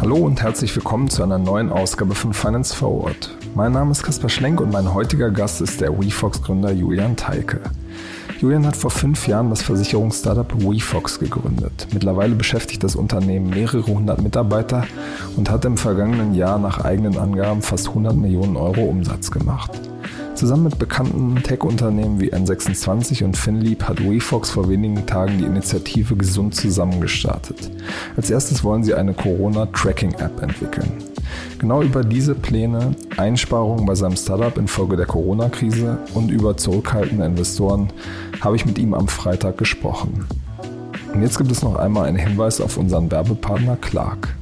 Hallo und herzlich willkommen zu einer neuen Ausgabe von Finance Forward. Mein Name ist Kaspar Schlenk und mein heutiger Gast ist der WeFox-Gründer Julian Teike. Julian hat vor fünf Jahren das Versicherungsstartup WeFox gegründet. Mittlerweile beschäftigt das Unternehmen mehrere hundert Mitarbeiter und hat im vergangenen Jahr nach eigenen Angaben fast 100 Millionen Euro Umsatz gemacht. Zusammen mit bekannten Tech-Unternehmen wie N26 und Finleap hat WeFox vor wenigen Tagen die Initiative Gesund zusammen gestartet. Als erstes wollen sie eine Corona-Tracking-App entwickeln. Genau über diese Pläne, Einsparungen bei seinem Startup infolge der Corona-Krise und über zurückhaltende Investoren habe ich mit ihm am Freitag gesprochen. Und jetzt gibt es noch einmal einen Hinweis auf unseren Werbepartner Clark.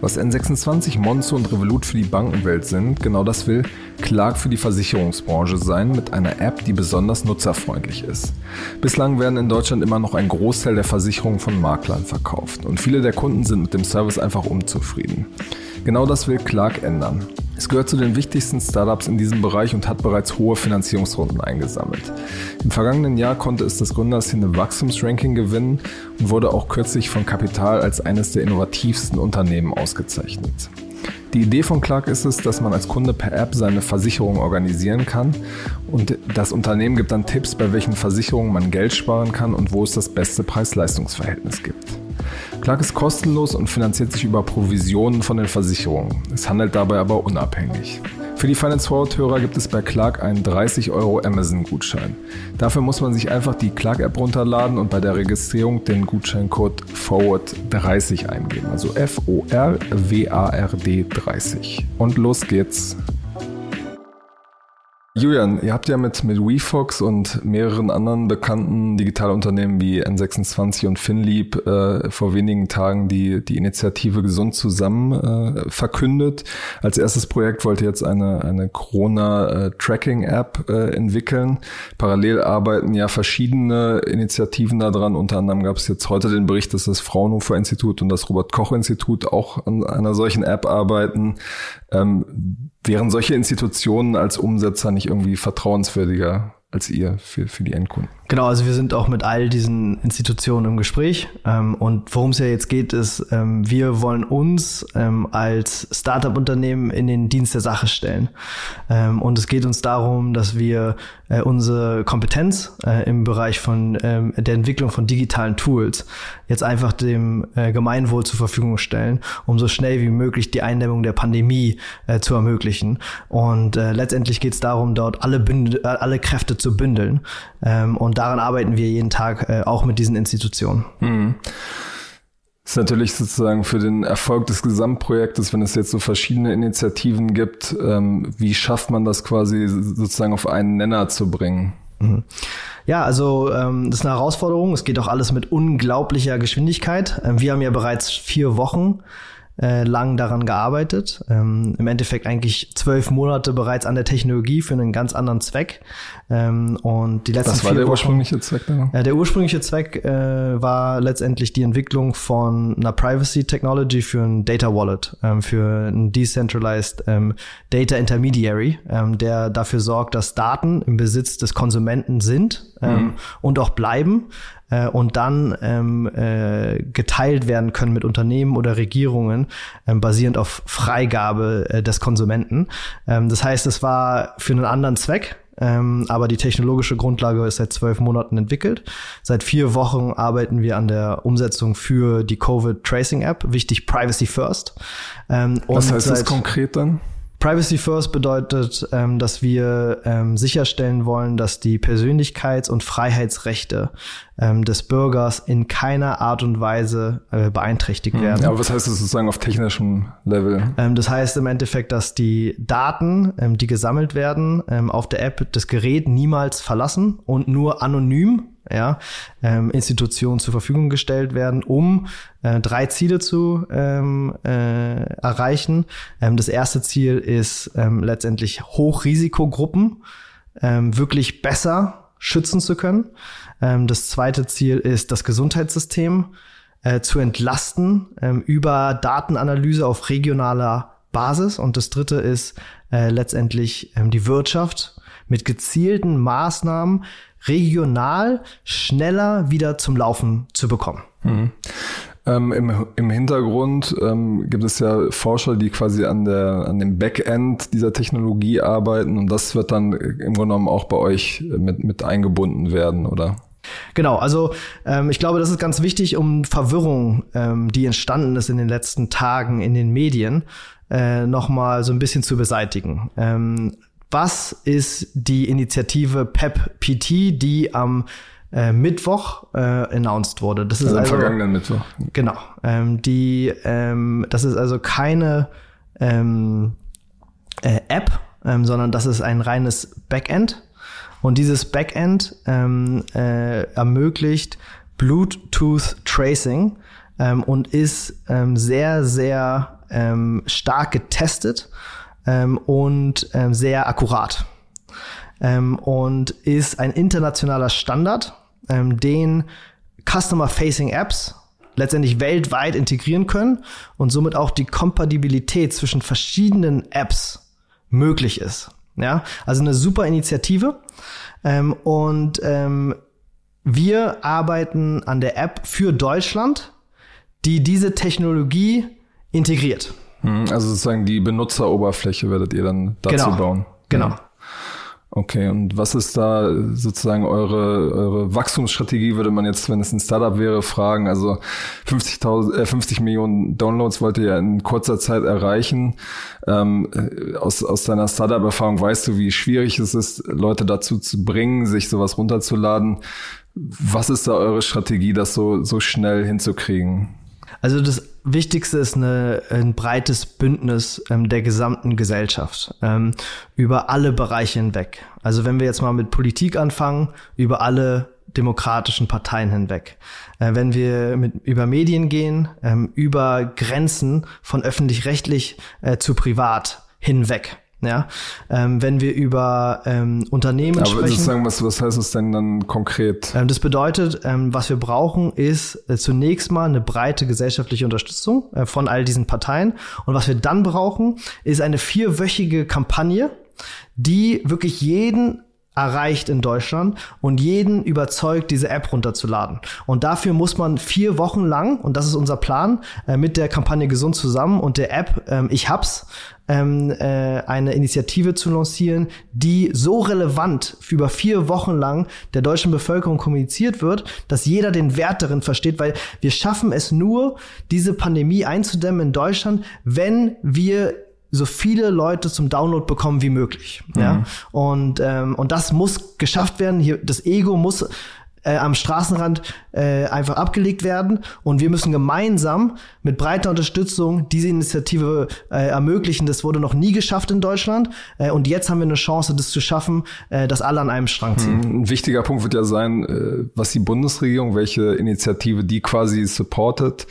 Was N26, Monzo und Revolut für die Bankenwelt sind, genau das will Clark für die Versicherungsbranche sein mit einer App, die besonders nutzerfreundlich ist. Bislang werden in Deutschland immer noch ein Großteil der Versicherungen von Maklern verkauft und viele der Kunden sind mit dem Service einfach unzufrieden. Genau das will Clark ändern. Es gehört zu den wichtigsten Startups in diesem Bereich und hat bereits hohe Finanzierungsrunden eingesammelt. Im vergangenen Jahr konnte es das Gründerszene Wachstumsranking gewinnen und wurde auch kürzlich von Kapital als eines der innovativsten Unternehmen ausgezeichnet. Die Idee von Clark ist es, dass man als Kunde per App seine Versicherung organisieren kann und das Unternehmen gibt dann Tipps, bei welchen Versicherungen man Geld sparen kann und wo es das beste Preis-Leistungs-Verhältnis gibt. Clark ist kostenlos und finanziert sich über Provisionen von den Versicherungen. Es handelt dabei aber unabhängig. Für die Finance Forward Hörer gibt es bei Clark einen 30 Euro Amazon Gutschein. Dafür muss man sich einfach die Clark App runterladen und bei der Registrierung den Gutscheincode Forward 30 eingeben. Also F O R W A R D 30. Und los geht's. Julian, ihr habt ja mit, mit WeFox und mehreren anderen bekannten Digitalunternehmen wie N26 und Finleap äh, vor wenigen Tagen die, die Initiative Gesund zusammen äh, verkündet. Als erstes Projekt wollt ihr jetzt eine, eine Corona-Tracking-App äh, entwickeln. Parallel arbeiten ja verschiedene Initiativen daran. Unter anderem gab es jetzt heute den Bericht, dass das Fraunhofer Institut und das Robert Koch Institut auch an einer solchen App arbeiten. Ähm, wären solche Institutionen als Umsetzer nicht irgendwie vertrauenswürdiger als ihr für, für die Endkunden? Genau, also wir sind auch mit all diesen Institutionen im Gespräch. Ähm, und worum es ja jetzt geht, ist, ähm, wir wollen uns ähm, als Startup-Unternehmen in den Dienst der Sache stellen. Und es geht uns darum, dass wir äh, unsere Kompetenz äh, im Bereich von der Entwicklung von digitalen Tools jetzt einfach dem äh, Gemeinwohl zur Verfügung stellen, um so schnell wie möglich die Eindämmung der Pandemie zu ermöglichen. Und letztendlich geht es darum, dort alle, Bündel, alle Kräfte zu bündeln. Ähm, und daran arbeiten wir jeden Tag äh, auch mit diesen Institutionen. Mhm. Das ist natürlich sozusagen für den Erfolg des Gesamtprojektes, wenn es jetzt so verschiedene Initiativen gibt, ähm, wie schafft man das quasi sozusagen auf einen Nenner zu bringen? Mhm. Ja, also ähm, das ist eine Herausforderung. Es geht auch alles mit unglaublicher Geschwindigkeit. Ähm, wir haben ja bereits vier Wochen äh, lang daran gearbeitet. Ähm, Im Endeffekt eigentlich zwölf Monate bereits an der Technologie für einen ganz anderen Zweck. Ähm, und die letzten Was war der Wochen, ursprüngliche Zweck? Äh, der ursprüngliche Zweck äh, war letztendlich die Entwicklung von einer Privacy Technology für ein Data Wallet, ähm, für ein Decentralized ähm, Data Intermediary, ähm, der dafür sorgt, dass Daten im Besitz des Konsumenten sind ähm, mhm. und auch bleiben äh, und dann ähm, äh, geteilt werden können mit Unternehmen oder Regierungen, basierend auf Freigabe äh, des Konsumenten. Das heißt, es war für einen anderen Zweck, ähm, aber die technologische Grundlage ist seit zwölf Monaten entwickelt. Seit vier Wochen arbeiten wir an der Umsetzung für die Covid Tracing App. Wichtig, Privacy First. Ähm, Was heißt das konkret dann? Privacy First bedeutet, ähm, dass wir ähm, sicherstellen wollen, dass die Persönlichkeits- und Freiheitsrechte ähm, des Bürgers in keiner Art und Weise äh, beeinträchtigt hm. werden. Ja, aber was heißt das sozusagen auf technischem Level? Ähm, das heißt im Endeffekt, dass die Daten, ähm, die gesammelt werden, ähm, auf der App das Gerät niemals verlassen und nur anonym ja, ähm, Institutionen zur Verfügung gestellt werden, um äh, drei Ziele zu ähm, äh, erreichen. Ähm, das erste Ziel ist ähm, letztendlich Hochrisikogruppen ähm, wirklich besser schützen zu können. Ähm, das zweite Ziel ist das Gesundheitssystem äh, zu entlasten ähm, über Datenanalyse auf regionaler Basis. Und das dritte ist äh, letztendlich ähm, die Wirtschaft mit gezielten Maßnahmen regional schneller wieder zum Laufen zu bekommen. Mhm. Ähm, im, Im Hintergrund ähm, gibt es ja Forscher, die quasi an, der, an dem Backend dieser Technologie arbeiten und das wird dann im Grunde genommen auch bei euch mit, mit eingebunden werden, oder? Genau, also ähm, ich glaube, das ist ganz wichtig, um Verwirrung, ähm, die entstanden ist in den letzten Tagen in den Medien, äh, nochmal so ein bisschen zu beseitigen. Ähm, was ist die Initiative PEP-PT, die am äh, Mittwoch äh, announced wurde? Das ist also, also vergangenen Mittwoch. Genau. Ähm, die, ähm, das ist also keine ähm, äh, App, ähm, sondern das ist ein reines Backend. Und dieses Backend ähm, äh, ermöglicht Bluetooth Tracing ähm, und ist ähm, sehr, sehr ähm, stark getestet ähm, und ähm, sehr akkurat. Ähm, und ist ein internationaler Standard, ähm, den Customer-Facing Apps letztendlich weltweit integrieren können und somit auch die Kompatibilität zwischen verschiedenen Apps möglich ist. Ja, also eine super Initiative. Ähm, und ähm, wir arbeiten an der App für Deutschland, die diese Technologie integriert. Hm, also sozusagen die Benutzeroberfläche werdet ihr dann dazu genau. bauen. Genau. Okay, und was ist da sozusagen eure, eure Wachstumsstrategie, würde man jetzt, wenn es ein Startup wäre, fragen? Also 50.000, äh, 50 Millionen Downloads wollt ihr ja in kurzer Zeit erreichen. Ähm, äh, aus, aus deiner Startup-Erfahrung weißt du, wie schwierig es ist, Leute dazu zu bringen, sich sowas runterzuladen. Was ist da eure Strategie, das so, so schnell hinzukriegen? Also das Wichtigste ist eine, ein breites Bündnis ähm, der gesamten Gesellschaft ähm, über alle Bereiche hinweg. Also wenn wir jetzt mal mit Politik anfangen, über alle demokratischen Parteien hinweg. Äh, wenn wir mit, über Medien gehen, ähm, über Grenzen von öffentlich-rechtlich äh, zu privat hinweg. Ja, ähm, wenn wir über ähm, Unternehmen Aber sprechen. Sozusagen, was, was heißt das denn dann konkret? Ähm, das bedeutet, ähm, was wir brauchen, ist äh, zunächst mal eine breite gesellschaftliche Unterstützung äh, von all diesen Parteien. Und was wir dann brauchen, ist eine vierwöchige Kampagne, die wirklich jeden erreicht in Deutschland und jeden überzeugt, diese App runterzuladen. Und dafür muss man vier Wochen lang, und das ist unser Plan, äh, mit der Kampagne Gesund zusammen und der App ähm, Ich hab's, ähm, äh, eine Initiative zu lancieren, die so relevant über vier Wochen lang der deutschen Bevölkerung kommuniziert wird, dass jeder den Wert darin versteht, weil wir schaffen es nur, diese Pandemie einzudämmen in Deutschland, wenn wir so viele Leute zum Download bekommen wie möglich. Mhm. Ja? Und, ähm, und das muss geschafft werden. Hier, das Ego muss äh, am Straßenrand äh, einfach abgelegt werden und wir müssen gemeinsam mit breiter Unterstützung diese Initiative äh, ermöglichen. Das wurde noch nie geschafft in Deutschland äh, und jetzt haben wir eine Chance, das zu schaffen, äh, dass alle an einem Strang ziehen. Hm, ein wichtiger Punkt wird ja sein, äh, was die Bundesregierung, welche Initiative die quasi supportet.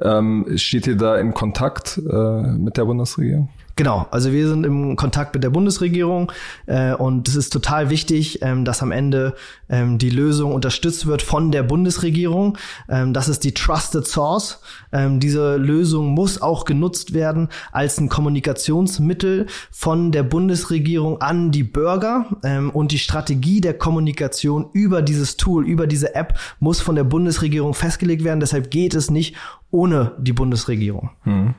Ähm, steht ihr da in Kontakt äh, mit der Bundesregierung? Genau, also wir sind im Kontakt mit der Bundesregierung äh, und es ist total wichtig, ähm, dass am Ende ähm, die Lösung unterstützt wird von der Bundesregierung. Ähm, das ist die Trusted Source. Ähm, diese Lösung muss auch genutzt werden als ein Kommunikationsmittel von der Bundesregierung an die Bürger ähm, und die Strategie der Kommunikation über dieses Tool, über diese App muss von der Bundesregierung festgelegt werden. Deshalb geht es nicht ohne die Bundesregierung. Hm.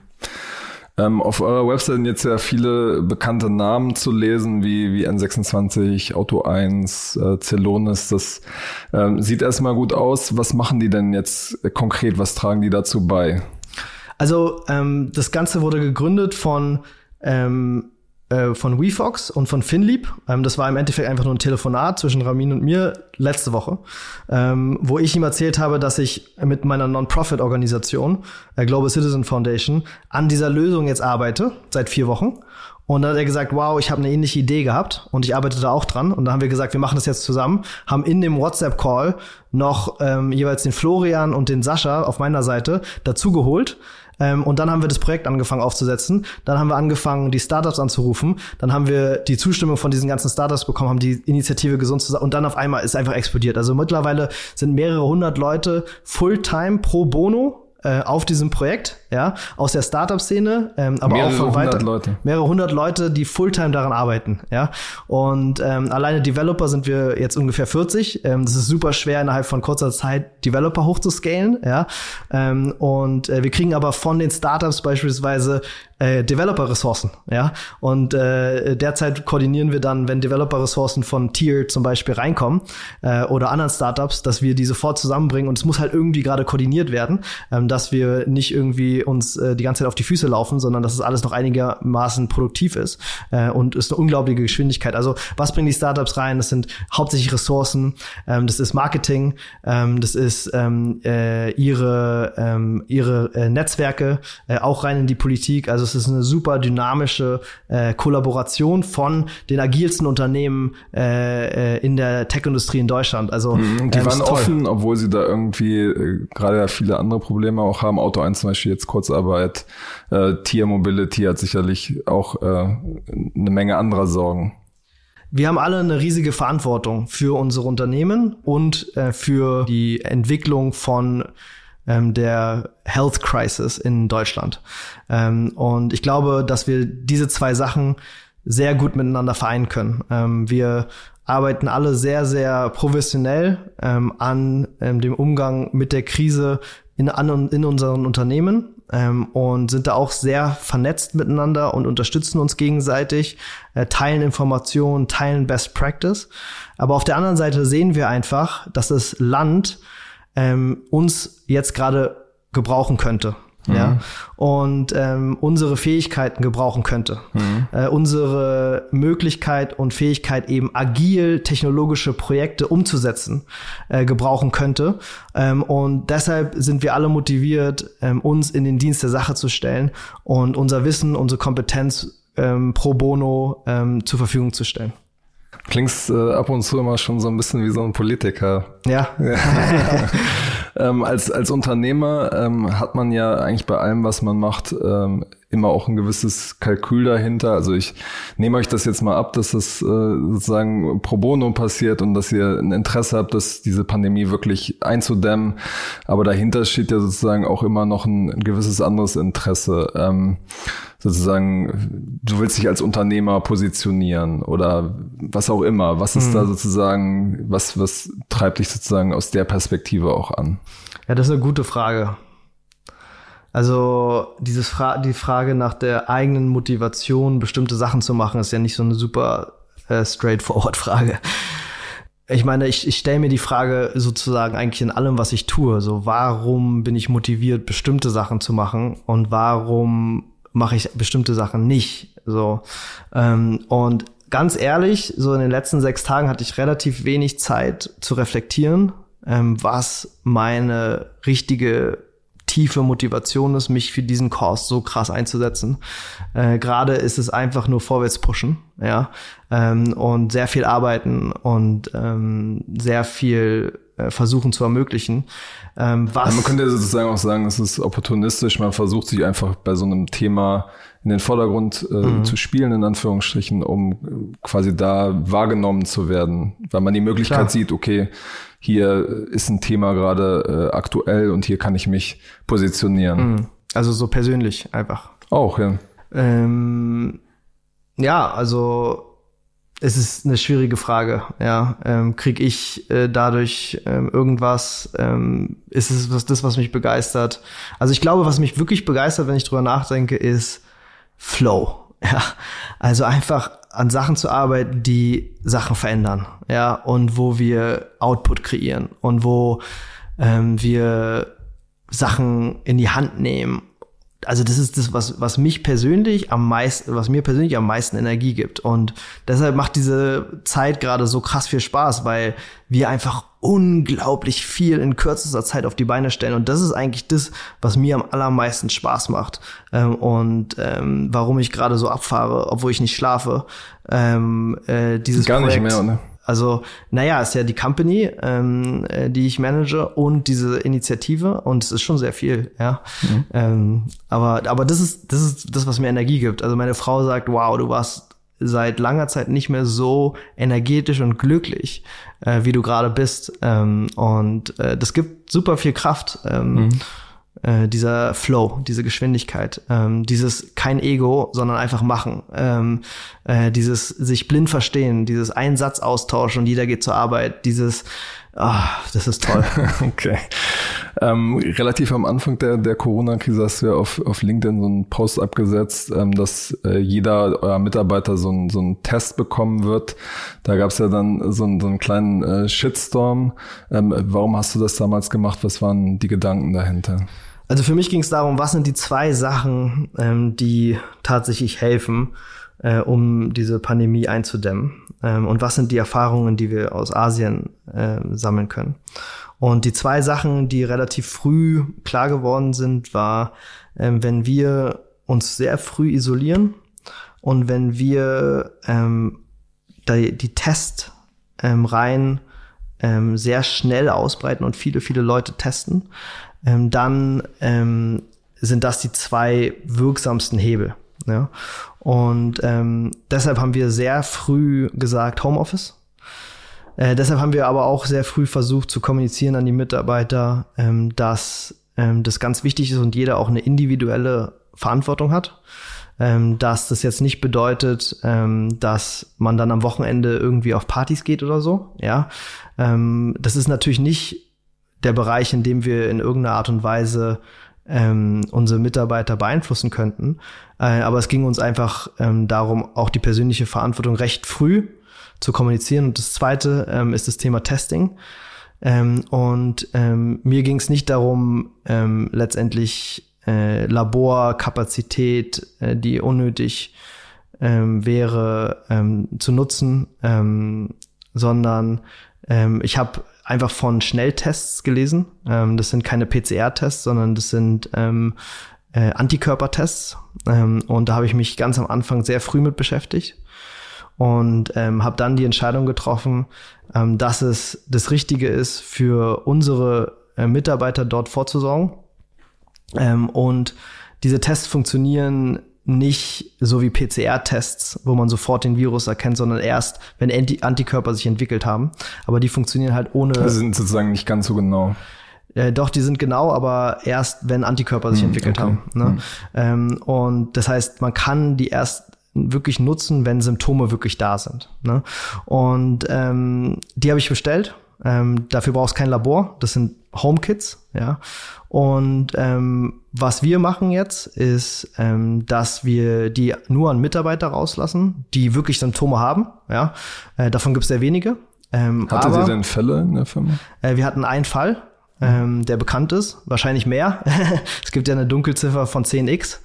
Ähm, auf eurer Website sind jetzt ja viele bekannte Namen zu lesen, wie, wie N26, Auto 1, äh, Celonis. Das ähm, sieht erstmal gut aus. Was machen die denn jetzt konkret? Was tragen die dazu bei? Also ähm, das Ganze wurde gegründet von ähm, äh, von WeFox und von Finlieb. Ähm, das war im Endeffekt einfach nur ein Telefonat zwischen Ramin und mir letzte Woche, ähm, wo ich ihm erzählt habe, dass ich mit meiner Non-Profit-Organisation, äh, Global Citizen Foundation, an dieser Lösung jetzt arbeite, seit vier Wochen. Und dann hat er gesagt, wow, ich habe eine ähnliche Idee gehabt und ich arbeite da auch dran. Und dann haben wir gesagt, wir machen das jetzt zusammen, haben in dem WhatsApp-Call noch ähm, jeweils den Florian und den Sascha auf meiner Seite dazugeholt ähm, und dann haben wir das Projekt angefangen aufzusetzen. Dann haben wir angefangen, die Startups anzurufen. Dann haben wir die Zustimmung von diesen ganzen Startups bekommen, haben die Initiative gesund zusammen. Und dann auf einmal ist einfach explodiert. Also mittlerweile sind mehrere hundert Leute Fulltime pro Bono äh, auf diesem Projekt, ja, aus der Startup-Szene, ähm, aber mehrere auch von weiter Leute. mehrere hundert Leute, die Fulltime daran arbeiten, ja. Und ähm, alleine Developer sind wir jetzt ungefähr 40. Ähm, das ist super schwer innerhalb von kurzer Zeit Developer hochzuscalen, ja. Ähm, und äh, wir kriegen aber von den Startups beispielsweise äh, Developer-Ressourcen, ja. Und äh, derzeit koordinieren wir dann, wenn Developer-Ressourcen von Tier zum Beispiel reinkommen äh, oder anderen Startups, dass wir die sofort zusammenbringen und es muss halt irgendwie gerade koordiniert werden, ähm, dass wir nicht irgendwie uns äh, die ganze Zeit auf die Füße laufen, sondern dass es alles noch einigermaßen produktiv ist äh, und ist eine unglaubliche Geschwindigkeit. Also was bringen die Startups rein? Das sind hauptsächlich Ressourcen, ähm, das ist Marketing, ähm, das ist ähm, äh, ihre ähm, ihre äh, Netzwerke, äh, auch rein in die Politik. Also es ist eine super dynamische äh, Kollaboration von den agilsten Unternehmen äh, äh, in der Tech-Industrie in Deutschland. Also Und die ähm, waren offen, obwohl sie da irgendwie äh, gerade ja viele andere Probleme auch haben. Auto 1 zum Beispiel jetzt Kurzarbeit. Äh, Tier Mobility hat sicherlich auch äh, eine Menge anderer Sorgen. Wir haben alle eine riesige Verantwortung für unsere Unternehmen und äh, für die Entwicklung von ähm, der Health Crisis in Deutschland. Ähm, und ich glaube, dass wir diese zwei Sachen sehr gut miteinander vereinen können. Ähm, wir arbeiten alle sehr, sehr professionell ähm, an ähm, dem Umgang mit der Krise in, an, in unseren Unternehmen ähm, und sind da auch sehr vernetzt miteinander und unterstützen uns gegenseitig, äh, teilen Informationen, teilen Best Practice. Aber auf der anderen Seite sehen wir einfach, dass das Land ähm, uns jetzt gerade gebrauchen könnte. Ja, und ähm, unsere Fähigkeiten gebrauchen könnte. Äh, unsere Möglichkeit und Fähigkeit, eben agil technologische Projekte umzusetzen, äh, gebrauchen könnte. Ähm, und deshalb sind wir alle motiviert, ähm, uns in den Dienst der Sache zu stellen und unser Wissen, unsere Kompetenz ähm, pro bono ähm, zur Verfügung zu stellen. Klingst äh, ab und zu immer schon so ein bisschen wie so ein Politiker. Ja, ähm, als, als Unternehmer ähm, hat man ja eigentlich bei allem, was man macht, ähm, immer auch ein gewisses Kalkül dahinter. Also ich nehme euch das jetzt mal ab, dass das äh, sozusagen pro bono passiert und dass ihr ein Interesse habt, dass diese Pandemie wirklich einzudämmen. Aber dahinter steht ja sozusagen auch immer noch ein, ein gewisses anderes Interesse. Ähm, sozusagen, du willst dich als Unternehmer positionieren oder was auch immer. Was ist da sozusagen, was, was treibt dich sozusagen aus der Perspektive auch an? Ja, das ist eine gute Frage. Also dieses Fra die Frage nach der eigenen Motivation, bestimmte Sachen zu machen, ist ja nicht so eine super äh, straightforward Frage. Ich meine, ich, ich stelle mir die Frage sozusagen eigentlich in allem, was ich tue. So, warum bin ich motiviert, bestimmte Sachen zu machen und warum mache ich bestimmte Sachen nicht? So ähm, und ganz ehrlich, so in den letzten sechs Tagen hatte ich relativ wenig Zeit zu reflektieren, ähm, was meine richtige tiefe Motivation ist, mich für diesen Kurs so krass einzusetzen. Äh, Gerade ist es einfach nur vorwärts pushen, ja, ähm, und sehr viel arbeiten und ähm, sehr viel äh, versuchen zu ermöglichen. Ähm, was Ja, man könnte sozusagen auch sagen, es ist opportunistisch. Man versucht sich einfach bei so einem Thema in den Vordergrund äh, zu spielen, in Anführungsstrichen, um äh, quasi da wahrgenommen zu werden. Weil man die Möglichkeit Klar. sieht, okay, hier ist ein Thema gerade äh, aktuell und hier kann ich mich positionieren. also so persönlich einfach. Auch, ja. Ähm, ja, also es ist eine schwierige Frage. Ja, ähm, krieg ich äh, dadurch ähm, irgendwas? Ähm, ist es was das, was mich begeistert? Also ich glaube, was mich wirklich begeistert, wenn ich drüber nachdenke, ist Flow. Ja, also einfach an Sachen zu arbeiten, die Sachen verändern. Ja, und wo wir Output kreieren und wo ähm, wir Sachen in die Hand nehmen also das ist das, was, was mich persönlich am meisten, was mir persönlich am meisten Energie gibt. Und deshalb macht diese Zeit gerade so krass viel Spaß, weil wir einfach unglaublich viel in kürzester Zeit auf die Beine stellen. Und das ist eigentlich das, was mir am allermeisten Spaß macht. Ähm, und ähm, warum ich gerade so abfahre, obwohl ich nicht schlafe. Ähm, äh, dieses Gar nicht Projekt, mehr, ne? Also, naja, ist ja die Company, ähm, äh, die ich manage und diese Initiative und es ist schon sehr viel, ja. Ähm, aber, aber das ist, das ist das, was mir Energie gibt. Also meine Frau sagt, wow, du warst seit langer Zeit nicht mehr so energetisch und glücklich, äh, wie du gerade bist. Ähm, und äh, das gibt super viel Kraft. Ähm, äh, dieser Flow, diese Geschwindigkeit, ähm, dieses kein Ego, sondern einfach machen, ähm, äh, dieses sich blind verstehen, dieses Einsatzaustausch und jeder geht zur Arbeit, dieses Ah, das ist toll. okay. Ähm, relativ am Anfang der, der Corona-Krise hast du ja auf, auf LinkedIn so einen Post abgesetzt, ähm, dass äh, jeder eurer Mitarbeiter so, ein, so einen Test bekommen wird. Da gab es ja dann so, einen, so einen kleinen äh, Shitstorm. Ähm, warum hast du das damals gemacht? Was waren die Gedanken dahinter? Also für mich ging es darum, was sind die zwei Sachen, ähm, die tatsächlich helfen, äh, um diese Pandemie einzudämmen? Ähm, und was sind die Erfahrungen, die wir aus Asien äh, sammeln können? Und die zwei Sachen, die relativ früh klar geworden sind, war, ähm, wenn wir uns sehr früh isolieren und wenn wir ähm, die, die Testreihen ähm, sehr schnell ausbreiten und viele, viele Leute testen, ähm, dann ähm, sind das die zwei wirksamsten Hebel. Ja? Und ähm, deshalb haben wir sehr früh gesagt Homeoffice. Äh, deshalb haben wir aber auch sehr früh versucht zu kommunizieren an die Mitarbeiter, ähm, dass ähm, das ganz wichtig ist und jeder auch eine individuelle Verantwortung hat. Ähm, dass das jetzt nicht bedeutet, ähm, dass man dann am Wochenende irgendwie auf Partys geht oder so. Ja, ähm, das ist natürlich nicht der Bereich, in dem wir in irgendeiner Art und Weise ähm, unsere Mitarbeiter beeinflussen könnten. Äh, aber es ging uns einfach ähm, darum, auch die persönliche Verantwortung recht früh zu kommunizieren. Und das Zweite ähm, ist das Thema Testing. Ähm, und ähm, mir ging es nicht darum, ähm, letztendlich äh, Laborkapazität, äh, die unnötig ähm, wäre, ähm, zu nutzen, ähm, sondern ähm, ich habe einfach von Schnelltests gelesen. Ähm, das sind keine PCR-Tests, sondern das sind ähm, äh, Antikörpertests. Ähm, und da habe ich mich ganz am Anfang sehr früh mit beschäftigt und ähm, habe dann die Entscheidung getroffen, ähm, dass es das Richtige ist, für unsere äh, Mitarbeiter dort vorzusorgen. Ähm, und diese Tests funktionieren nicht so wie PCR-Tests, wo man sofort den Virus erkennt, sondern erst, wenn Anti Antikörper sich entwickelt haben. Aber die funktionieren halt ohne. Die sind sozusagen nicht ganz so genau. Äh, doch, die sind genau, aber erst, wenn Antikörper sich hm, entwickelt okay. haben. Ne? Hm. Ähm, und das heißt, man kann die erst wirklich nutzen, wenn Symptome wirklich da sind. Ne? Und ähm, die habe ich bestellt. Ähm, dafür brauchst kein Labor. Das sind HomeKits, ja. Und ähm, was wir machen jetzt, ist, ähm, dass wir die nur an Mitarbeiter rauslassen, die wirklich Symptome haben. Ja, äh, davon gibt es sehr wenige. Ähm, Hattet aber, ihr denn Fälle in der Firma? Äh, wir hatten einen Fall, ähm, der bekannt ist, wahrscheinlich mehr. es gibt ja eine Dunkelziffer von 10x,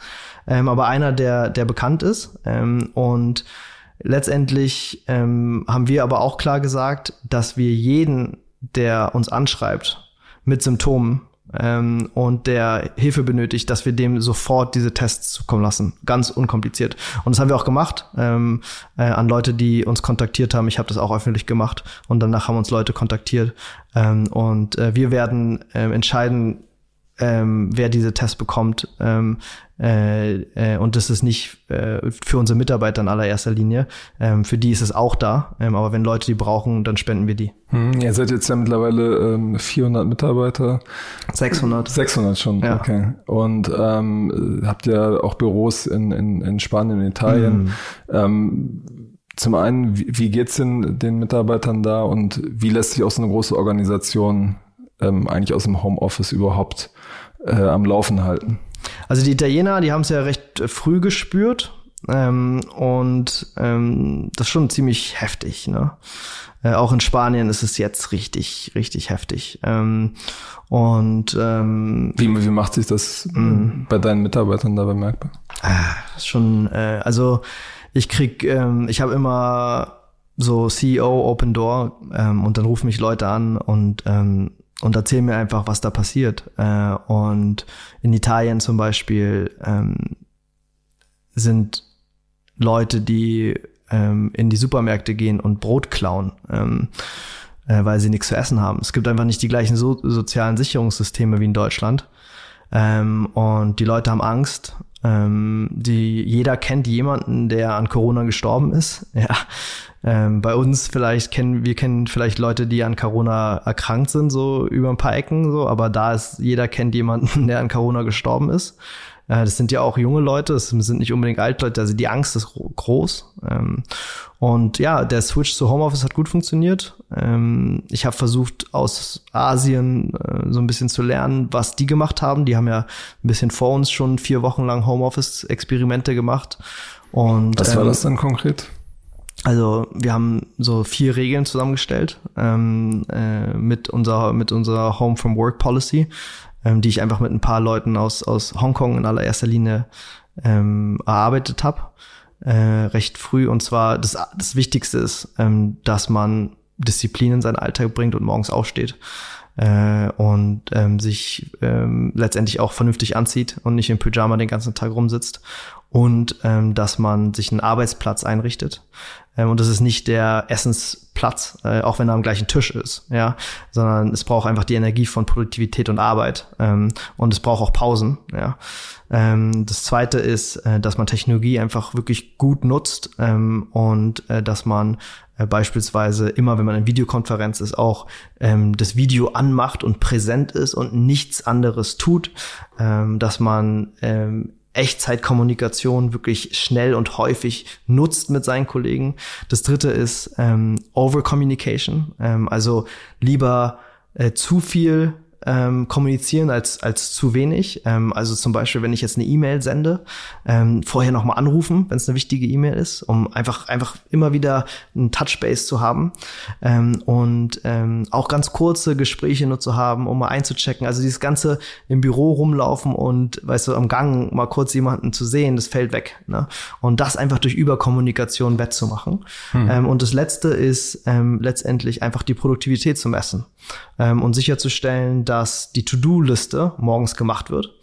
ähm, aber einer, der, der bekannt ist. Ähm, und letztendlich ähm, haben wir aber auch klar gesagt, dass wir jeden, der uns anschreibt mit Symptomen, ähm, und der Hilfe benötigt, dass wir dem sofort diese Tests zukommen lassen. Ganz unkompliziert. Und das haben wir auch gemacht ähm, äh, an Leute, die uns kontaktiert haben. Ich habe das auch öffentlich gemacht und danach haben uns Leute kontaktiert. Ähm, und äh, wir werden äh, entscheiden, ähm, wer diese Tests bekommt. Ähm, äh, äh, und das ist nicht äh, für unsere Mitarbeiter in allererster Linie. Ähm, für die ist es auch da. Ähm, aber wenn Leute die brauchen, dann spenden wir die. Hm, ihr seid jetzt ja mittlerweile ähm, 400 Mitarbeiter. 600. 600 schon, ja. okay. Und ähm, habt ja auch Büros in, in, in Spanien, in Italien. Mhm. Ähm, zum einen, wie, wie geht's denn den Mitarbeitern da und wie lässt sich auch so eine große Organisation ähm, eigentlich aus dem Homeoffice überhaupt äh, am Laufen halten? Also die Italiener, die haben es ja recht früh gespürt ähm, und ähm, das ist schon ziemlich heftig. Ne? Äh, auch in Spanien ist es jetzt richtig, richtig heftig. Ähm, und ähm, wie, wie macht sich das mh. bei deinen Mitarbeitern da bemerkbar? Äh, schon, äh, also ich krieg, ähm, ich habe immer so CEO Open Door ähm, und dann rufen mich Leute an und ähm, und erzähl mir einfach, was da passiert. Äh, und in Italien zum Beispiel ähm, sind Leute, die ähm, in die Supermärkte gehen und Brot klauen, ähm, äh, weil sie nichts zu essen haben. Es gibt einfach nicht die gleichen so sozialen Sicherungssysteme wie in Deutschland. Ähm, und die Leute haben Angst Ähm, die, jeder kennt jemanden, der an Corona gestorben ist. Ja. Ähm, bei uns vielleicht kennen, wir kennen vielleicht Leute, die an Corona erkrankt sind, so über ein paar Ecken, so, aber da ist, jeder kennt jemanden, der an Corona gestorben ist. Äh, das sind ja auch junge Leute, es sind nicht unbedingt Altleute, also die Angst ist groß. Ähm, und ja, der Switch zu Homeoffice hat gut funktioniert. Ähm, ich habe versucht, aus Asien äh, so ein bisschen zu lernen, was die gemacht haben. Die haben ja ein bisschen vor uns schon vier Wochen lang Homeoffice-Experimente gemacht. Und, was war das dann konkret? Also wir haben so vier Regeln zusammengestellt ähm, äh, mit unserer mit unserer Home from Work Policy, ähm, die ich einfach mit ein paar Leuten aus aus Hongkong in allererster Linie ähm, erarbeitet habe, äh, recht früh. Und zwar das das Wichtigste ist, ähm, dass man Disziplin in seinen Alltag bringt und morgens aufsteht äh, und ähm, sich ähm, letztendlich auch vernünftig anzieht und nicht im Pyjama den ganzen Tag rumsitzt und ähm, dass man sich einen Arbeitsplatz einrichtet. Ähm, und das ist nicht der Essensplatz, äh, auch wenn er am gleichen Tisch ist, ja, sondern es braucht einfach die Energie von Produktivität und Arbeit ähm, und es braucht auch Pausen, ja. Ähm, das zweite ist, äh, dass man Technologie einfach wirklich gut nutzt ähm, und äh, dass man äh, beispielsweise immer, wenn man in Videokonferenz ist, auch ähm, das Video anmacht und präsent ist und nichts anderes tut, ähm, dass man ähm, Echtzeitkommunikation wirklich schnell und häufig nutzt mit seinen Kollegen. Das dritte ist ähm, Overcommunication, ähm, also lieber äh, zu viel ähm, kommunizieren als, als zu wenig. Ähm, also zum Beispiel, wenn ich jetzt eine E-Mail sende, ähm, vorher nochmal anrufen, wenn es eine wichtige E-Mail ist, um einfach, einfach immer wieder einen Touchbase zu haben ähm, und ähm, auch ganz kurze Gespräche nur zu haben, um mal einzuchecken. Also dieses ganze im Büro rumlaufen und, weißt du, am Gang mal kurz jemanden zu sehen, das fällt weg. Ne? Und das einfach durch Überkommunikation wettzumachen. Hm. Ähm, und das Letzte ist ähm, letztendlich einfach die Produktivität zu messen ähm, und sicherzustellen, dass die To-Do-Liste morgens gemacht wird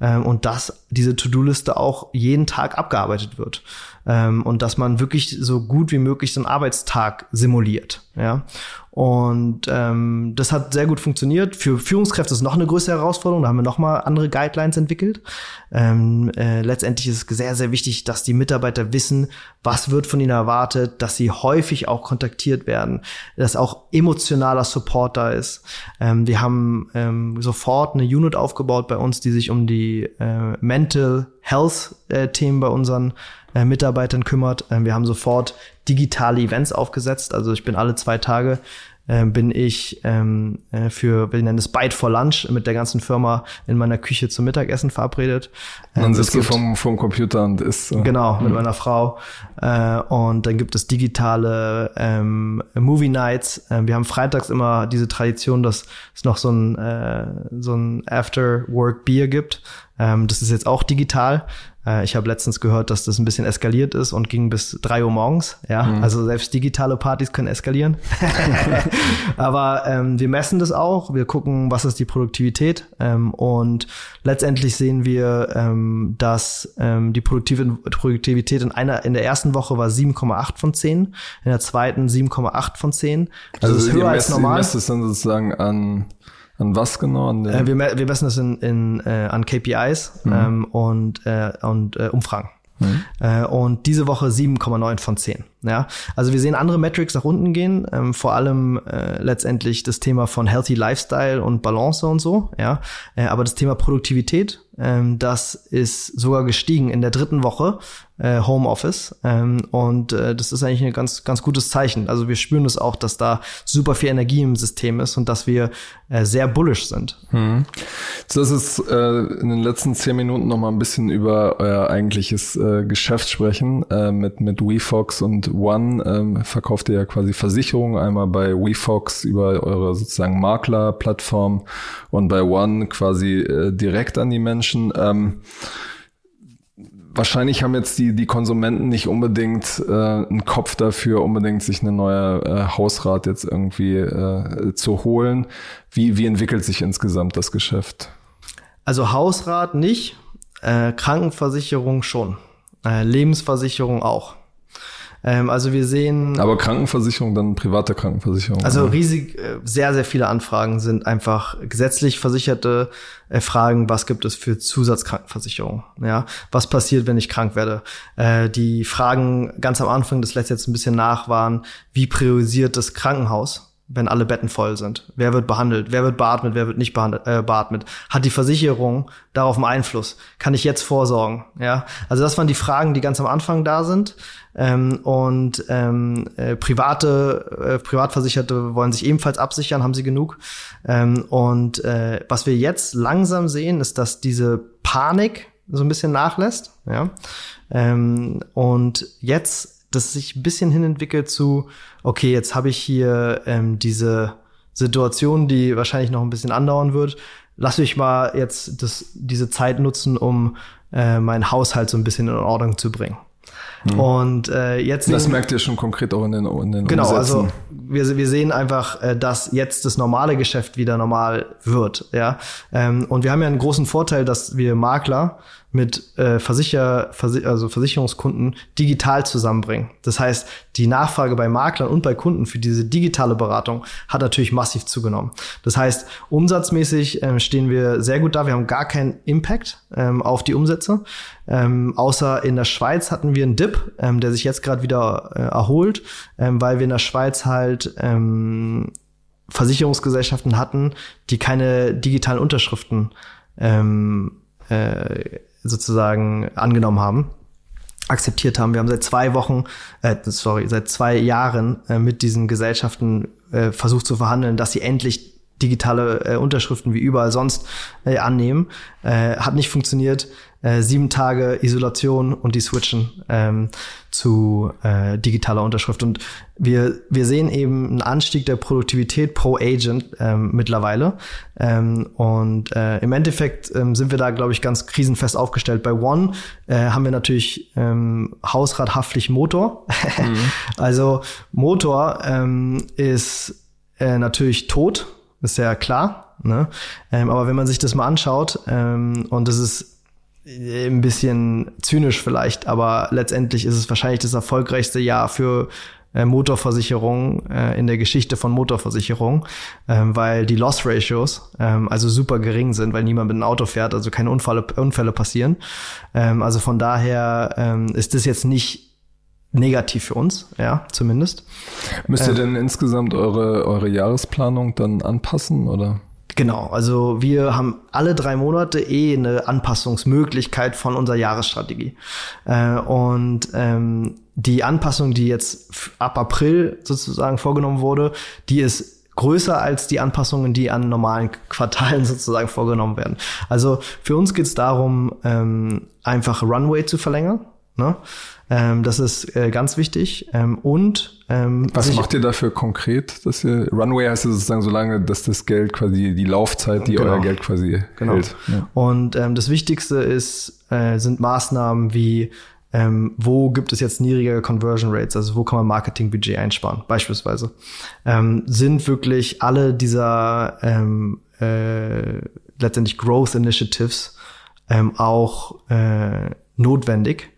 ähm, und dass diese To-Do-Liste auch jeden Tag abgearbeitet wird ähm, und dass man wirklich so gut wie möglich so einen Arbeitstag simuliert. Ja, und ähm, das hat sehr gut funktioniert. Für Führungskräfte ist noch eine größere Herausforderung. Da haben wir nochmal andere Guidelines entwickelt. Ähm, äh, letztendlich ist es sehr, sehr wichtig, dass die Mitarbeiter wissen, was wird von ihnen erwartet, dass sie häufig auch kontaktiert werden, dass auch emotionaler Support da ist. Ähm, wir haben ähm, sofort eine Unit aufgebaut bei uns, die sich um die äh, Mental Health äh, Themen bei unseren äh, Mitarbeitern kümmert. Ähm, wir haben sofort digitale Events aufgesetzt. Also ich bin alle zwei Tage äh, bin ich ähm, äh, für, wir nennen es Bite for Lunch, mit der ganzen Firma in meiner Küche zum Mittagessen verabredet. Ähm, dann sitzt du vom, vom Computer und isst. So. Genau, mit mhm. meiner Frau. Äh, und dann gibt es digitale ähm, Movie Nights. Äh, wir haben freitags immer diese Tradition, dass es noch so ein, äh, so ein After-Work-Bier gibt. Ähm, das ist jetzt auch digital. Äh, ich habe letztens gehört, dass das ein bisschen eskaliert ist und ging bis drei Uhr morgens. Ja, mhm. also selbst digitale Partys können eskalieren. Aber ähm, wir messen das auch. Wir gucken, was ist die Produktivität. Ähm, und letztendlich sehen wir, ähm, dass ähm, die Produktivität in einer in der ersten Woche war 7,8 von 10, in der zweiten 7,8 von 10. Also, also ist höher als normal. Ihr es dann sozusagen an an was genau? An äh, wir, wir messen das in, in, äh, an KPIs mhm. ähm, und, äh, und äh, Umfragen. Mhm. Äh, und diese Woche 7,9 von 10. Ja, also wir sehen andere Metrics nach unten gehen, ähm, vor allem äh, letztendlich das Thema von Healthy Lifestyle und Balance und so. Ja, äh, aber das Thema Produktivität, ähm, das ist sogar gestiegen in der dritten Woche äh, Homeoffice ähm, und äh, das ist eigentlich ein ganz ganz gutes Zeichen. Also wir spüren es auch, dass da super viel Energie im System ist und dass wir äh, sehr bullish sind. Hm. So, ist äh, in den letzten zehn Minuten noch mal ein bisschen über euer eigentliches äh, Geschäft sprechen äh, mit mit WeFox und One ähm, verkauft ihr ja quasi Versicherungen, einmal bei WeFox über eure sozusagen Maklerplattform und bei One quasi äh, direkt an die Menschen. Ähm, wahrscheinlich haben jetzt die, die Konsumenten nicht unbedingt äh, einen Kopf dafür, unbedingt sich eine neue äh, Hausrat jetzt irgendwie äh, zu holen. Wie, wie entwickelt sich insgesamt das Geschäft? Also Hausrat nicht, äh, Krankenversicherung schon, äh, Lebensversicherung auch. Ähm, also wir sehen. Aber Krankenversicherung, dann private Krankenversicherung. Also riesig, äh, sehr, sehr viele Anfragen sind einfach gesetzlich versicherte äh, Fragen, was gibt es für Zusatzkrankenversicherung? Ja, was passiert, wenn ich krank werde? Äh, die Fragen ganz am Anfang, das lässt jetzt ein bisschen nach, waren, wie priorisiert das Krankenhaus? Wenn alle Betten voll sind? Wer wird behandelt? Wer wird beatmet? Wer wird nicht behandelt, äh, beatmet? Hat die Versicherung darauf einen Einfluss? Kann ich jetzt vorsorgen? Ja, also das waren die Fragen, die ganz am Anfang da sind. Ähm, und ähm, äh, private, äh, Privatversicherte wollen sich ebenfalls absichern, haben sie genug. Ähm, und äh, was wir jetzt langsam sehen, ist, dass diese Panik so ein bisschen nachlässt. Ja, ähm, und jetzt das sich ein bisschen hinentwickelt zu, okay, jetzt habe ich hier ähm, diese Situation, die wahrscheinlich noch ein bisschen andauern wird. Lass mich mal jetzt das, diese Zeit nutzen, um äh, meinen Haushalt so ein bisschen in Ordnung zu bringen. Mhm. Und äh, jetzt das merkt ihr schon konkret auch in den, in den genau, Umsätzen. also wir, wir sehen einfach, äh, dass jetzt das normale Geschäft wieder normal wird, ja. Ähm, und wir haben ja einen großen Vorteil, dass wir Makler mit äh, Versicher, Versicher, also Versicherungskunden digital zusammenbringen. Das heißt, die Nachfrage bei Maklern und bei Kunden für diese digitale Beratung hat natürlich massiv zugenommen. Das heißt, umsatzmäßig ähm, stehen wir sehr gut da. Wir haben gar keinen Impact ähm, auf die Umsätze. Ähm, außer in der Schweiz hatten wir einen Dip, ähm, der sich jetzt gerade wieder äh, erholt, ähm, weil wir in der Schweiz halt ähm, Versicherungsgesellschaften hatten, die keine digitalen Unterschriften ähm, äh, sozusagen angenommen haben akzeptiert haben. Wir haben seit zwei Wochen, äh, sorry, seit zwei Jahren äh, mit diesen Gesellschaften äh, versucht zu verhandeln, dass sie endlich digitale äh, Unterschriften wie überall sonst äh, annehmen. Äh, hat nicht funktioniert. Äh, sieben Tage Isolation und die switchen ähm, zu äh, digitaler Unterschrift. Und wir, wir sehen eben einen Anstieg der Produktivität pro Agent ähm, mittlerweile. Ähm, und äh, im Endeffekt ähm, sind wir da, glaube ich, ganz krisenfest aufgestellt. Bei One äh, haben wir natürlich ähm, Hausrathaftlich Motor. Mhm. also Motor ähm, ist äh, natürlich tot ist ja klar. Ne? Ähm, aber wenn man sich das mal anschaut, ähm, und das ist ein bisschen zynisch vielleicht, aber letztendlich ist es wahrscheinlich das erfolgreichste Jahr für äh, Motorversicherung äh, in der Geschichte von Motorversicherung, ähm, weil die Loss Ratios ähm, also super gering sind, weil niemand mit einem Auto fährt, also keine Unfälle, Unfälle passieren. Ähm, also von daher ähm, ist das jetzt nicht negativ für uns, ja, zumindest. Müsst ihr ähm, denn insgesamt eure, eure Jahresplanung dann anpassen oder? Genau, also wir haben alle drei Monate eh eine Anpassungsmöglichkeit von unserer Jahresstrategie. Äh, und ähm, die Anpassung, die jetzt ab April sozusagen vorgenommen wurde, die ist größer als die Anpassungen, die an normalen Quartalen sozusagen vorgenommen werden. Also für uns geht es darum, ähm, einfach Runway zu verlängern. Ne? Ähm, das ist äh, ganz wichtig. Ähm, und ähm, was macht ihr dafür konkret? Dass ihr Runway heißt sozusagen so lange, dass das Geld quasi die Laufzeit, die genau. euer Geld quasi genau. hält. Ja. Und ähm, das Wichtigste ist äh, sind Maßnahmen wie ähm, wo gibt es jetzt niedrigere Conversion Rates, also wo kann man Marketingbudget einsparen, beispielsweise. Ähm, sind wirklich alle dieser ähm, äh, letztendlich Growth Initiatives ähm, auch äh, notwendig?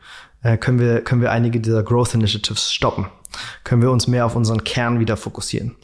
Äh, können, wir, können wir einige dieser Growth Initiatives stoppen. Können wir uns mehr auf unseren Kern wieder fokussieren.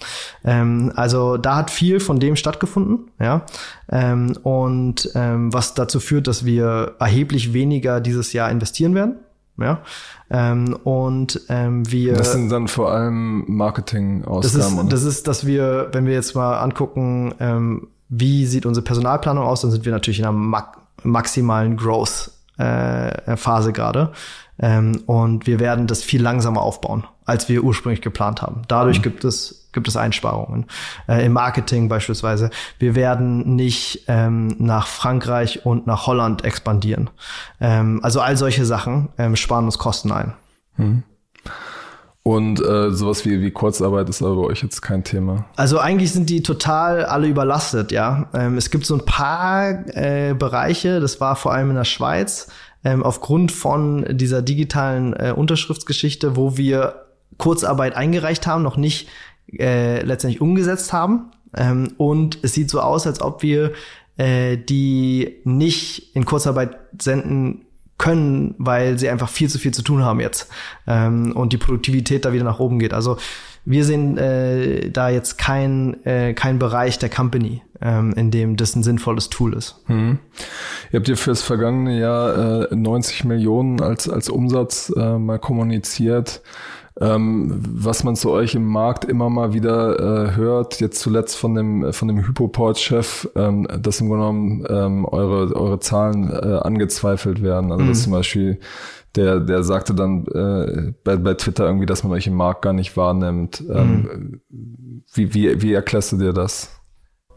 Ähm, also da hat viel von dem stattgefunden, ja. Ähm, und ähm, was dazu führt, dass wir erheblich weniger dieses Jahr investieren werden. Ja, ähm, und ähm, wir. Das sind dann vor allem Marketing-Ausgaben. Das ist, das ist, dass wir, wenn wir jetzt mal angucken, ähm, wie sieht unsere Personalplanung aus, dann sind wir natürlich in einer ma maximalen Growth-Phase äh, gerade. Ähm, und wir werden das viel langsamer aufbauen, als wir ursprünglich geplant haben. Dadurch mhm. gibt es gibt es Einsparungen. Äh, Im Marketing beispielsweise. Wir werden nicht ähm, nach Frankreich und nach Holland expandieren. Ähm, also all solche Sachen ähm, sparen uns Kosten ein. Mhm. Und äh, sowas wie, wie Kurzarbeit ist aber bei euch jetzt kein Thema. Also eigentlich sind die total alle überlastet, ja. Ähm, es gibt so ein paar äh, Bereiche, das war vor allem in der Schweiz, ähm, aufgrund von dieser digitalen äh, Unterschriftsgeschichte, wo wir Kurzarbeit eingereicht haben, noch nicht äh, letztendlich umgesetzt haben. Ähm, und es sieht so aus, als ob wir äh, die nicht in Kurzarbeit senden können, weil sie einfach viel zu viel zu tun haben jetzt ähm, und die Produktivität da wieder nach oben geht. Also wir sehen äh, da jetzt kein, äh, kein Bereich der Company, ähm, in dem das ein sinnvolles Tool ist. Hm. Ihr habt ja für das vergangene Jahr äh, 90 Millionen als, als Umsatz äh, mal kommuniziert. Ähm, was man zu euch im Markt immer mal wieder äh, hört, jetzt zuletzt von dem von dem Hypoport-Chef, ähm, dass im Grunde genommen ähm, eure eure Zahlen äh, angezweifelt werden. Also mhm. dass zum Beispiel der, der sagte dann äh, bei, bei Twitter irgendwie, dass man euch im Markt gar nicht wahrnimmt. Ähm, mhm. wie, wie, wie erklärst du dir das?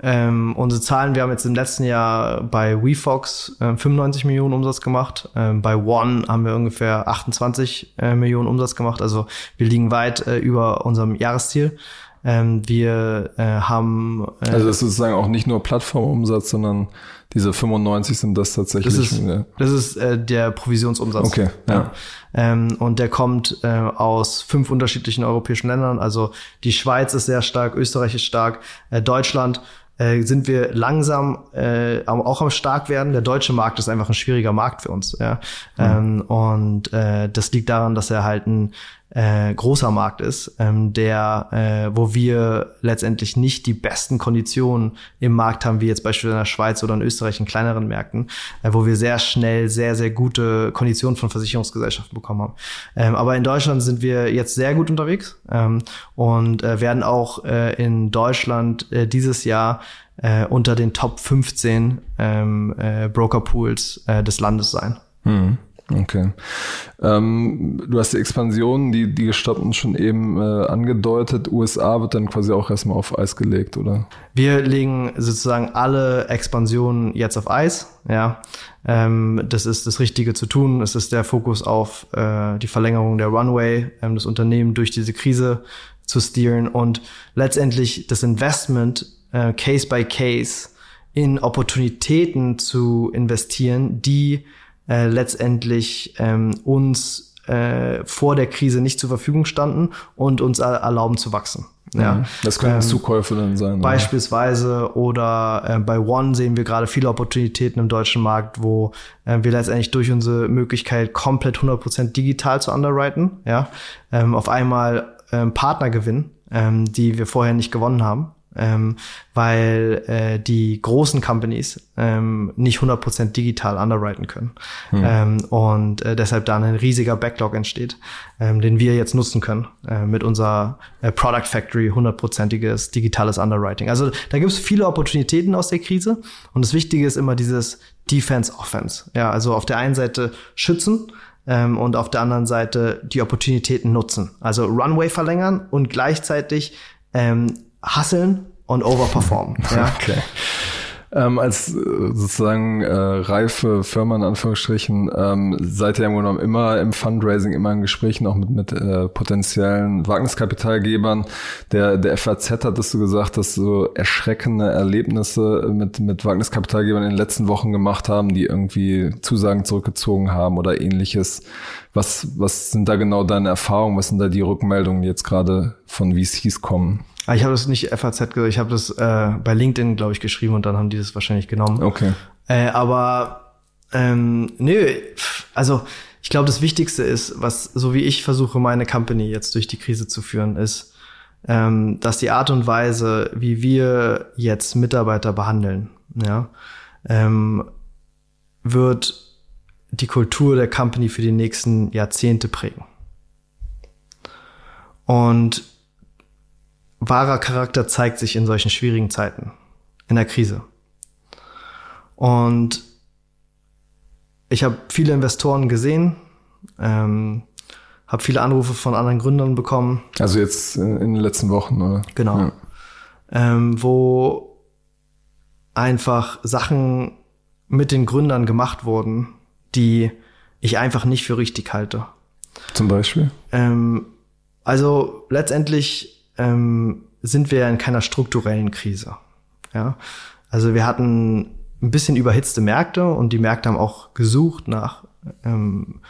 Ähm, unsere Zahlen, wir haben jetzt im letzten Jahr bei WeFox äh, 95 Millionen Umsatz gemacht. Ähm, bei One haben wir ungefähr 28 äh, Millionen Umsatz gemacht. Also wir liegen weit äh, über unserem Jahresziel. Ähm, wir äh, haben. Äh, also das ist sozusagen auch nicht nur Plattformumsatz, sondern diese 95 sind das tatsächlich. Das ist, ja. das ist äh, der Provisionsumsatz. Okay, ja. ja. Ähm, und der kommt aus fünf unterschiedlichen europäischen Ländern. Also die Schweiz ist sehr stark, Österreich ist stark, Deutschland äh, sind wir langsam äh, auch am stark werden. Der deutsche Markt ist einfach ein schwieriger Markt für uns. Ja? Mhm. Ähm, und äh, das liegt daran, dass er halt ein äh, großer Markt ist, ähm, der, äh, wo wir letztendlich nicht die besten Konditionen im Markt haben, wie jetzt beispielsweise in der Schweiz oder in Österreich in kleineren Märkten, äh, wo wir sehr schnell sehr, sehr gute Konditionen von Versicherungsgesellschaften bekommen haben. Ähm, aber in Deutschland sind wir jetzt sehr gut unterwegs ähm, und äh, werden auch äh, in Deutschland äh, dieses Jahr äh, unter den Top 15 ähm, äh, Broker Pools äh, des Landes sein. Hm. Okay. Ähm, du hast die Expansion, die, die gestatten schon eben äh, angedeutet. USA wird dann quasi auch erstmal auf Eis gelegt, oder? Wir legen sozusagen alle Expansionen jetzt auf Eis. Ja, ähm, das ist das Richtige zu tun. Es ist der Fokus auf äh, die Verlängerung der Runway, ähm, das Unternehmen durch diese Krise zu steeren und letztendlich das Investment äh, Case by Case in Opportunitäten zu investieren, die äh, letztendlich ähm, uns äh, vor der Krise nicht zur Verfügung standen und uns erlauben zu wachsen. Ja, mhm. das können ähm, Zukäufe dann sein. Beispielsweise oder, oder äh, bei One sehen wir gerade viele Opportunitäten im deutschen Markt, wo äh, wir letztendlich durch unsere Möglichkeit komplett 100% digital zu underwriten, ja, ähm, auf einmal ähm, Partner gewinnen, ähm, die wir vorher nicht gewonnen haben ähm, weil äh, die großen Companies ähm, nicht 100% digital underwriten können. Hm. Ähm, und äh, deshalb dann ein riesiger Backlog entsteht, ähm, den wir jetzt nutzen können äh, mit unserer äh, Product Factory, 100%iges digitales Underwriting. Also da gibt es viele Opportunitäten aus der Krise und das Wichtige ist immer dieses Defense-Offense. Ja, also auf der einen Seite schützen, ähm, und auf der anderen Seite die Opportunitäten nutzen. Also Runway verlängern und gleichzeitig ähm, hasseln und overperformen. Ja? Okay. Ähm, als äh, sozusagen äh, reife Firma in Anführungsstrichen ähm, seid ihr im Grunde genommen immer im Fundraising, immer in Gesprächen auch mit, mit äh, potenziellen Wagniskapitalgebern. Der, der FAZ hat es so gesagt, dass so erschreckende Erlebnisse mit, mit Wagniskapitalgebern in den letzten Wochen gemacht haben, die irgendwie Zusagen zurückgezogen haben oder ähnliches. Was, was sind da genau deine Erfahrungen? Was sind da die Rückmeldungen, die jetzt gerade von VCs kommen? Ah, ich habe das nicht FAZ gesagt, ich habe das äh, bei LinkedIn, glaube ich, geschrieben und dann haben die das wahrscheinlich genommen. Okay. Äh, aber ähm, nö, also ich glaube, das Wichtigste ist, was so wie ich versuche, meine Company jetzt durch die Krise zu führen, ist, ähm, dass die Art und Weise, wie wir jetzt Mitarbeiter behandeln, ja, ähm, wird die Kultur der Company für die nächsten Jahrzehnte prägen. Und wahrer Charakter zeigt sich in solchen schwierigen Zeiten, in der Krise. Und ich habe viele Investoren gesehen, ähm, habe viele Anrufe von anderen Gründern bekommen. Also jetzt in den letzten Wochen, oder? Genau. Ja. Ähm, wo einfach Sachen mit den Gründern gemacht wurden, die ich einfach nicht für richtig halte. Zum Beispiel? Ähm, also letztendlich ähm, sind wir in keiner strukturellen Krise. Ja? Also wir hatten ein bisschen überhitzte Märkte und die Märkte haben auch gesucht nach ähm,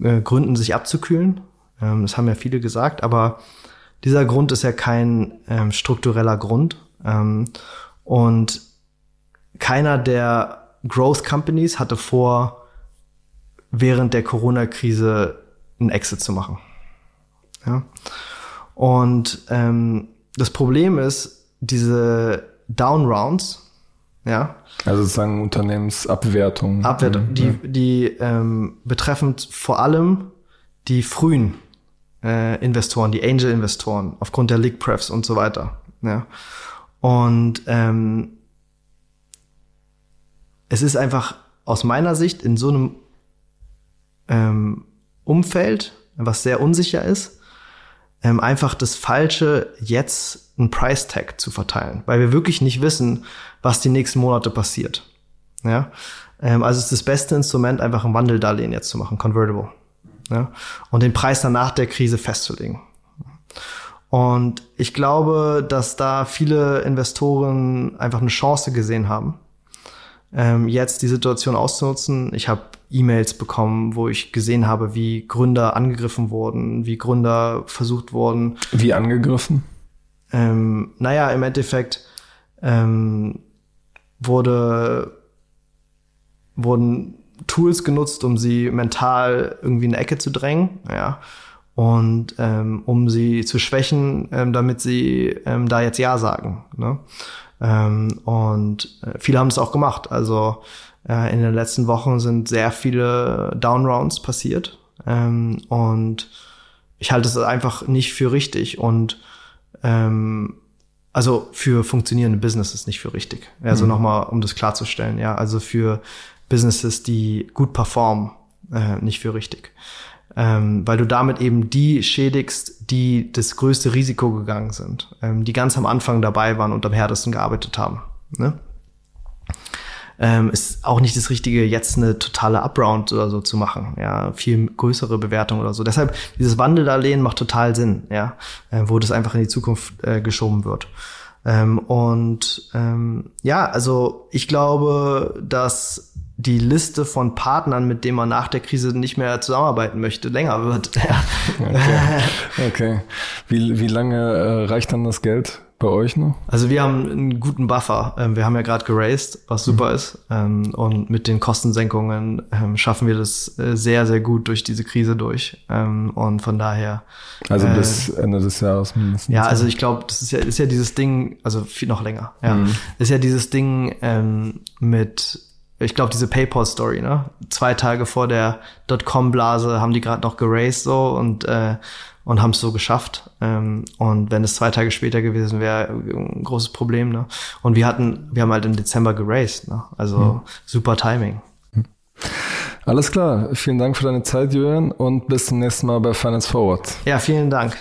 äh, Gründen, sich abzukühlen. Ähm, das haben ja viele gesagt, aber dieser Grund ist ja kein ähm, struktureller Grund. Ähm, und keiner der Growth Companies hatte vor, während der Corona-Krise einen Exit zu machen. Ja. Und ähm, das Problem ist, diese Down Rounds, ja. Also sozusagen Unternehmensabwertung. Abwertung, mhm. die, die ähm, betreffen vor allem die frühen äh, Investoren, die Angel-Investoren, aufgrund der League Prefs und so weiter. Ja. Und ähm, es ist einfach aus meiner Sicht in so einem ähm, Umfeld, was sehr unsicher ist, ähm, einfach das Falsche, jetzt ein Price Tag zu verteilen, weil wir wirklich nicht wissen, was die nächsten Monate passiert. Ja? Ähm, also ist das beste Instrument, einfach ein Wandeldarlehen jetzt zu machen, Convertible. Ja? Und den Preis dann nach der Krise festzulegen. Und ich glaube, dass da viele Investoren einfach eine Chance gesehen haben, ähm, jetzt die Situation auszunutzen. Ich habe E-Mails bekommen, wo ich gesehen habe, wie Gründer angegriffen wurden, wie Gründer versucht wurden. Wie angegriffen? Ähm, naja, im Endeffekt ähm, wurde, wurden Tools genutzt, um sie mental irgendwie in eine Ecke zu drängen, ja. Und ähm, um sie zu schwächen, ähm, damit sie ähm, da jetzt Ja sagen. Ne? Ähm, und äh, viele haben es auch gemacht. Also in den letzten Wochen sind sehr viele Downrounds passiert. Ähm, und ich halte es einfach nicht für richtig. Und ähm, also für funktionierende Businesses nicht für richtig. Also mhm. nochmal, um das klarzustellen, ja, also für Businesses, die gut performen, äh, nicht für richtig. Ähm, weil du damit eben die schädigst, die das größte Risiko gegangen sind, ähm, die ganz am Anfang dabei waren und am härtesten gearbeitet haben. Ne? Ähm, ist auch nicht das Richtige, jetzt eine totale Upround oder so zu machen. Ja, viel größere Bewertung oder so. Deshalb dieses Wandeldarlehen macht total Sinn, ja, äh, wo das einfach in die Zukunft äh, geschoben wird. Ähm, und ähm, ja, also ich glaube, dass die Liste von Partnern, mit denen man nach der Krise nicht mehr zusammenarbeiten möchte, länger wird. Okay. okay. Wie, wie lange äh, reicht dann das Geld? Bei euch noch? Also wir haben einen guten Buffer. Ähm, wir haben ja gerade geraced, was super mhm. ist. Ähm, und mit den Kostensenkungen ähm, schaffen wir das äh, sehr, sehr gut durch diese Krise durch. Und von daher. Also äh, bis Ende des Jahres mindestens. Ja, also ich glaube, das ist ja, ist ja dieses Ding, also viel noch länger. Ja, mhm. ist ja dieses Ding mit ich glaube, diese PayPal-Story, ne? Zwei Tage vor der Dotcom-Blase haben die gerade noch geraced so und äh, und haben es so geschafft. Ähm, und wenn es zwei Tage später gewesen wäre, ein großes Problem. Ne? Und wir hatten, wir haben halt im Dezember geraced. Ne? Also mhm. super Timing. Alles klar. Vielen Dank für deine Zeit, Julian, und bis zum nächsten Mal bei Finance Forward. Ja, vielen Dank.